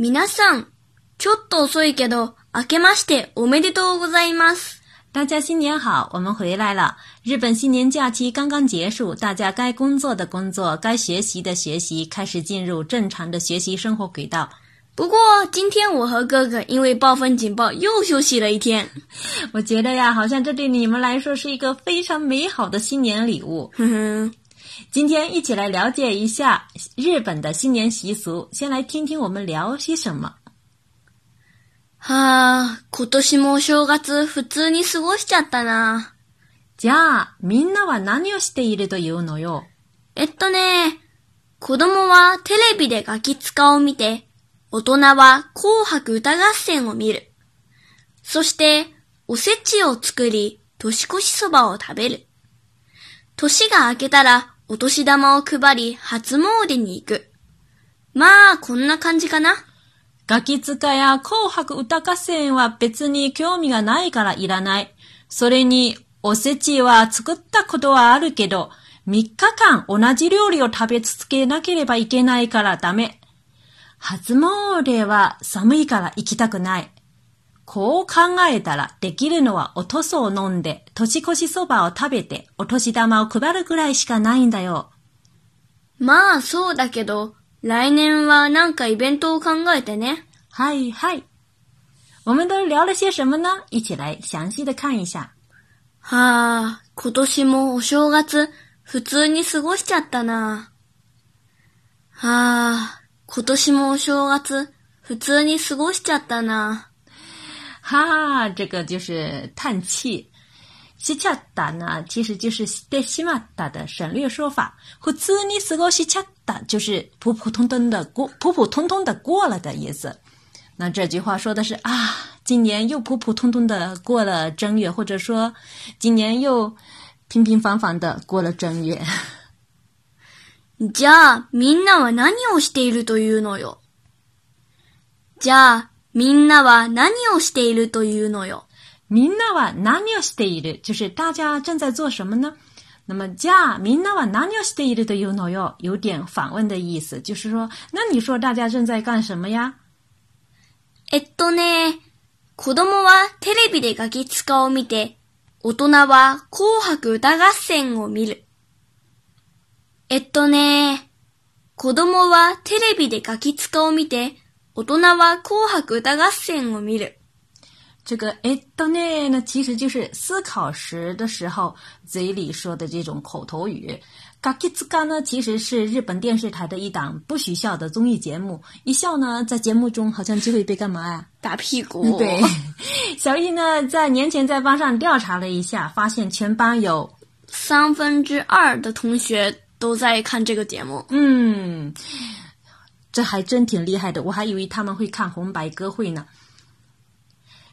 皆さん、ちょっと遅いけど、明けましておめでとうございます。大家新年好，我们回来了。日本新年假期刚刚结束，大家该工作的工作，该学习的学习，开始进入正常的学习生活轨道。不过今天我和哥哥因为暴风警报又休息了一天。我觉得呀，好像这对你们来说是一个非常美好的新年礼物。哼哼。今天一起来了解一下日本的新年习俗。先来听听我们聊些什么。はあ、今年もお正月普通に過ごしちゃったな。じゃあ、みんなは何をしているというのよ？えっとね、子供はテレビでガキ使を見て、大人は紅白歌合戦を見る。そして、おせちを作り、年越しそばを食べる。年が明けたら、お年玉を配り、初詣に行く。まあ、こんな感じかな。ガキ使や紅白歌合戦は別に興味がないからいらない。それに、おせちは作ったことはあるけど、3日間同じ料理を食べ続けなければいけないからダメ。初詣は寒いから行きたくない。こう考えたらできるのはおとそを飲んで、年越しそばを食べて、お年玉を配るぐらいしかないんだよ。まあ、そうだけど、来年はなんかイベントを考えてね。嗨嗨，我们都聊了些什么呢？一起来详细的看一下。はあ、今年もお正月、普通に過ごしちゃったな。はあ、今年もお正月、普通に過ごしちゃったな。哈，这个就是叹气。西恰达呢，其实就是对西马达的省略说法。普通に過ごしちゃった就是普普通通的过，普普通通的过了的意思。那这句话说的是啊，今年又普普通通的过了正月，或者说今年又平平凡凡的过了正月。じゃあ、みんなは何をしているというのよ。じゃあ、 みんなは何をしているというのよ。みんなは何をしている？就是大家正在做什么呢？那么，じゃあみんなは何をしているというのよ，有点反问的意思，就是说，那你说大家正在干什么呀？えっとね、子供はテレビでガキ使を見て、大人は紅白歌合戦を見る。えっとね、子供はテレビでガキ使を見て、大人は紅白歌合戦を見る。这个えっとね呢，其实就是思考时的时候嘴里说的这种口头语。ガキツカ呢，其实是日本电视台的一档不许笑的综艺节目，一笑呢，在节目中好像就会被干嘛呀？打屁股。对，小易呢，在年前在班上调查了一下，发现全班有三分之二的同学都在看这个节目。嗯， 这还真挺厉害的，我还以为他们会看红白歌会呢。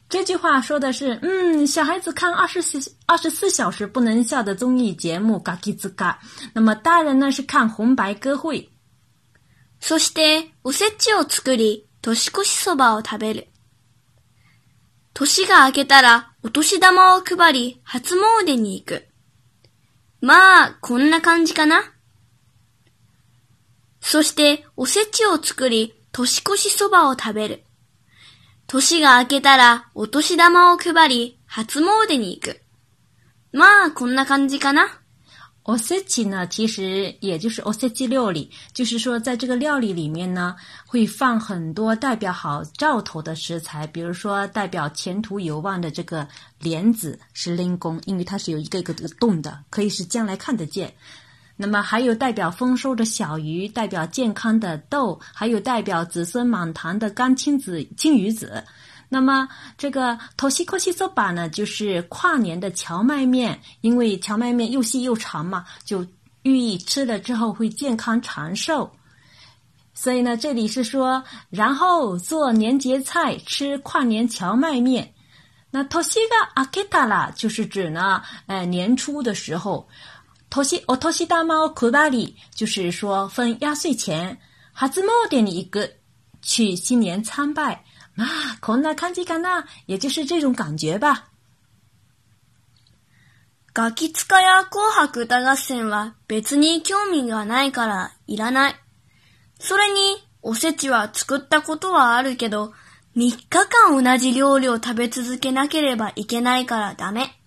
这句话说的是，嗯，小孩子看二十四二十四小时不能笑的综艺节目《ガキツカ》，那么大人呢是看红白歌会。そして、おせちを作り、年越しそばを食べる。年が明けたら、お年玉を配り、初詣に行く。まあ、こんな感じかな。そして、おせちを作り、年越しそばを食べる。年が明けたら、お年玉を配り、初詣に行く。まあ、こんな感じかな。おせち呢，其实也就是おせち料理，就是说在这个料理里面呢，会放很多代表好兆头的食材，比如说代表前途有望的这个莲子是灵宫，因为它是有一个一个洞的，可以是将来看得见。那么还有代表丰收的小鱼，代表健康的豆，还有代表子孙满堂的干青子、青鱼子。那么这个 toshikoshi soba 呢，就是跨年的荞麦面，因为荞麦面又细又长嘛，就寓意吃了之后会健康长寿。所以呢，这里是说，然后做年节菜，吃跨年荞麦面。那 toshiga aketara 就是指呢，呃，年初的时候。Toshi o toshi dama o kubari 就是说分压岁钱。初詣に行く去新年参拜。まあこんな感じかな，也就是这种感觉吧。ガキ使や紅白歌合戦は別に興味がないからいらない。それに、おせちは作ったことはあるけど、3日間同じ料理を食べ続けなければいけないからダメ。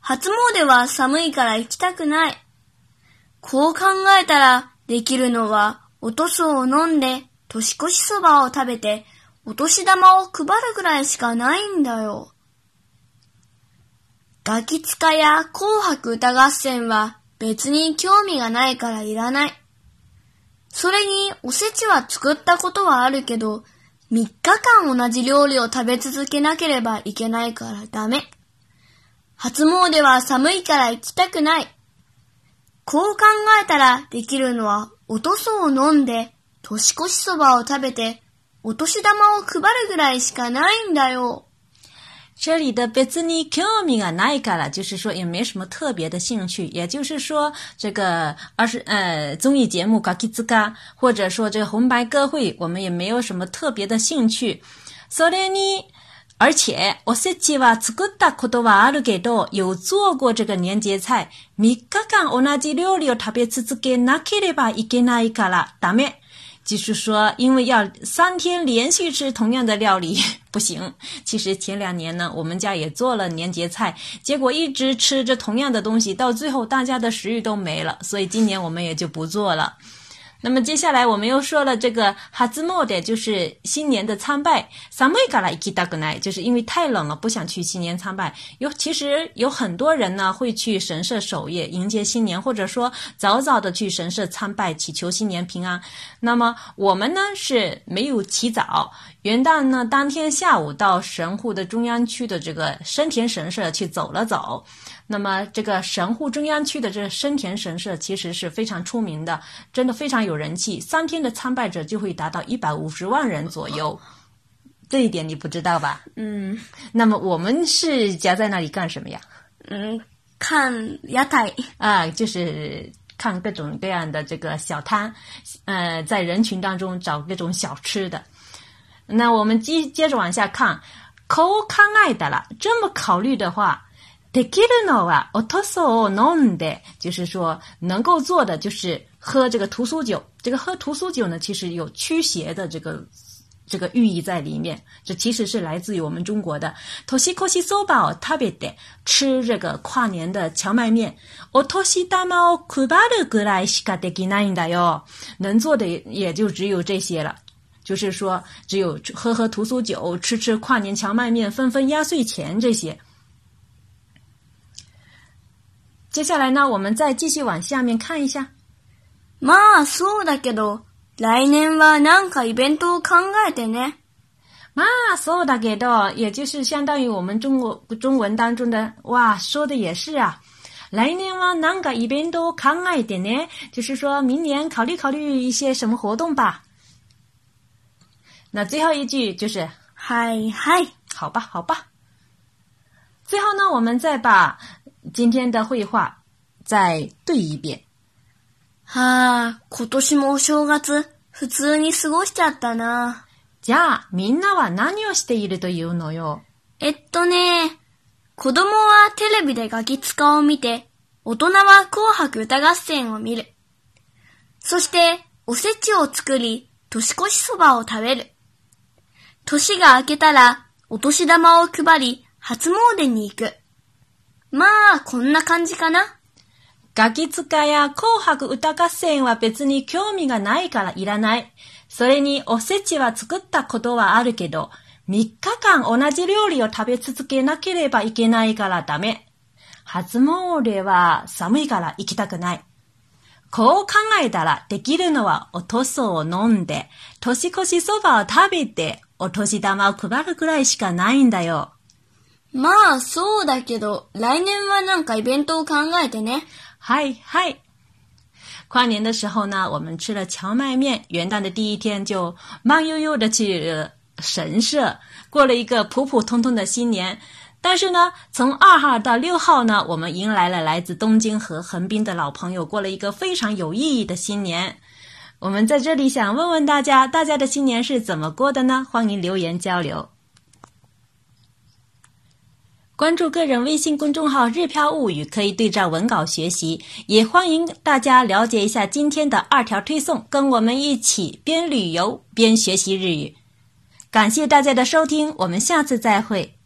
初詣は寒いから行きたくない。こう考えたらできるのはおとそを飲んで年越しそばを食べてお年玉を配るぐらいしかないんだよ。ガキ使や紅白歌合戦は別に興味がないからいらない。それにおせちは作ったことはあるけど、3日間同じ料理を食べ続けなければいけないからダメ。初詣は寒いから行きたくない。こう考えたらできるのはおとそを飲んで、年越しそばを食べて、お年玉を配るぐらいしかないんだよ。这里的別に興味がないから就是说也没什么特别的兴趣，也就是说这个二十呃综艺节目《嘎叽兹嘎》或者说这个红白歌会，我们也没有什么特别的兴趣。それに而且おせちは作ったことはあるけど、有做过这个年节菜。3日間同じ料理を食べ続けなければいけないからダメ。就是说，因为要三天连续吃同样的料理不行。其实前两年呢，我们家也做了年节菜，结果一直吃着同样的东西，到最后大家的食欲都没了，所以今年我们也就不做了。 那么接下来我们又说了这个哈兹莫的，就是新年的参拜。萨梅嘎拉伊基达格奈，就是因为太冷了，不想去新年参拜。有其实有很多人呢会去神社守夜迎接新年，或者说早早的去神社参拜，祈求新年平安。那么我们呢是没有起早，元旦呢当天下午到神户的中央区的这个深田神社去走了走。那么，这个神户中央区的这深田神社其实是非常出名的，真的非常有人气。三天的参拜者就会达到一百五十万人左右，这一点你不知道吧？嗯。那么我们是夹在那里干什么呀？嗯，看屋台啊，就是看各种各样的这个小摊，呃，在人群当中找各种小吃的。那我们接接着往下看，口看爱的了，这么考虑的话。できるのはおとそを飲んで，就是说能够做的就是喝这个屠苏酒。这个喝屠苏酒呢，其实有驱邪的这个这个寓意在里面。这其实是来自于我们中国的。年越しそばを食べて吃这个跨年的荞麦面。お年玉を配るぐらいしかできないんだよ。能做的也就只有这些了。就是说，只有喝喝屠苏酒，吃吃跨年荞麦面，分分压岁钱这些。 接下来呢，我们再继续往下面看一下。まあ、そうだけど、来年はなんかイベントを考えてね。まあ、そうだけど，也就是相当于我们中国中文当中的“哇”，说的也是啊。来年はなんかイベントを考えてね，就是说明年考虑考虑一些什么活动吧。那最后一句就是“はいはい”，好吧，好吧。最后呢，我们再把。 今天的绘画再对一遍。はあ、今年もお正月、普通に過ごしちゃったな。じゃあ、みんなは何をしているというのよ？えっとね、子供はテレビでガキ使を見て、大人は紅白歌合戦を見る。そして、おせちを作り、年越しそばを食べる。年が明けたら、お年玉を配り、初詣に行く。まあ、こんな感じかな。ガキ使や紅白歌合戦は別に興味がないからいらない。それにおせちは作ったことはあるけど、3日間同じ料理を食べ続けなければいけないからダメ。初詣は寒いから行きたくない。こう考えたらできるのはおとそを飲んで、年越しそばを食べて、お年玉を配るくらいしかないんだよ。まあ、そうだけど、来年はなんかイベントを考えてね。嗨嗨，跨年的时候呢，我们吃了荞麦面。元旦的第一天就慢悠悠的去神社，过了一个普普通通的新年。但是呢，从二号到六号呢，我们迎来了来自东京和横滨的老朋友，过了一个非常有意义的新年。我们在这里想问问大家，大家的新年是怎么过的呢？欢迎留言交流。 关注个人微信公众号“日飘物语”，可以对照文稿学习。也欢迎大家了解一下今天的二条推送，跟我们一起边旅游边学习日语。感谢大家的收听，我们下次再会。